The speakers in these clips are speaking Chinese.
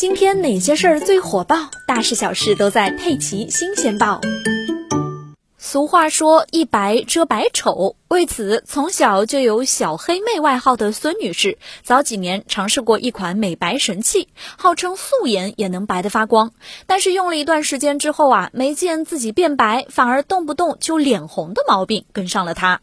今天哪些事儿最火爆？大事小事都在《佩奇新鲜报》。俗话说“一白遮百丑”，为此，从小就有“小黑妹”外号的孙女士，早几年尝试过一款美白神器，号称素颜也能白得发光。但是用了一段时间之后啊，没见自己变白，反而动不动就脸红的毛病跟上了她。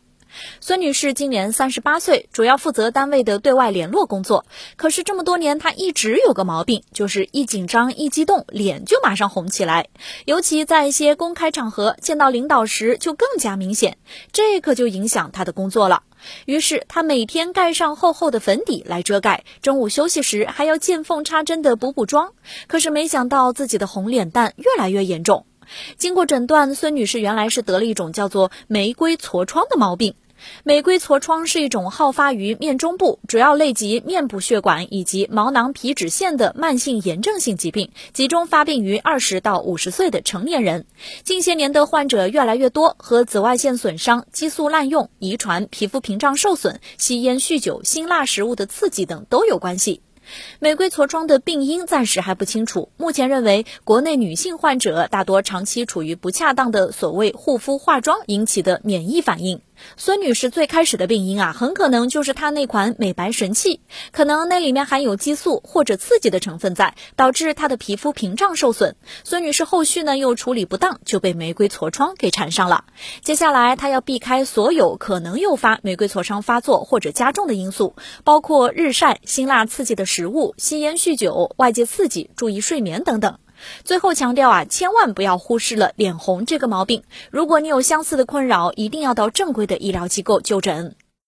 孙女士今年三十八岁，主要负责单位的对外联络工作。可是这么多年，她一直有个毛病，就是一紧张、一激动，脸就马上红起来。尤其在一些公开场合见到领导时，就更加明显。这可就影响她的工作了。于是她每天盖上厚厚的粉底来遮盖，中午休息时还要见缝插针的补补妆。可是没想到自己的红脸蛋越来越严重。经过诊断，孙女士原来是得了一种叫做玫瑰痤疮的毛病。玫瑰痤疮是一种好发于面中部，主要累及面部血管以及毛囊皮脂腺的慢性炎症性疾病，集中发病于二十到五十岁的成年人。近些年的患者越来越多，和紫外线损伤、激素滥用、遗传、皮肤屏障受损、吸烟、酗酒、辛辣食物的刺激等都有关系。玫瑰痤疮的病因暂时还不清楚，目前认为国内女性患者大多长期处于不恰当的所谓护肤化妆引起的免疫反应。孙女士最开始的病因啊，很可能就是她那款美白神器，可能那里面含有激素或者刺激的成分在，导致她的皮肤屏障受损。孙女士后续呢又处理不当，就被玫瑰痤疮给缠上了。接下来她要避开所有可能诱发玫瑰痤疮发作或者加重的因素，包括日晒、辛辣刺激的食物、吸烟、酗酒、外界刺激，注意睡眠等等。最后强调啊，千万不要忽视了脸红这个毛病。如果你有相似的困扰，一定要到正规的医疗机构就诊。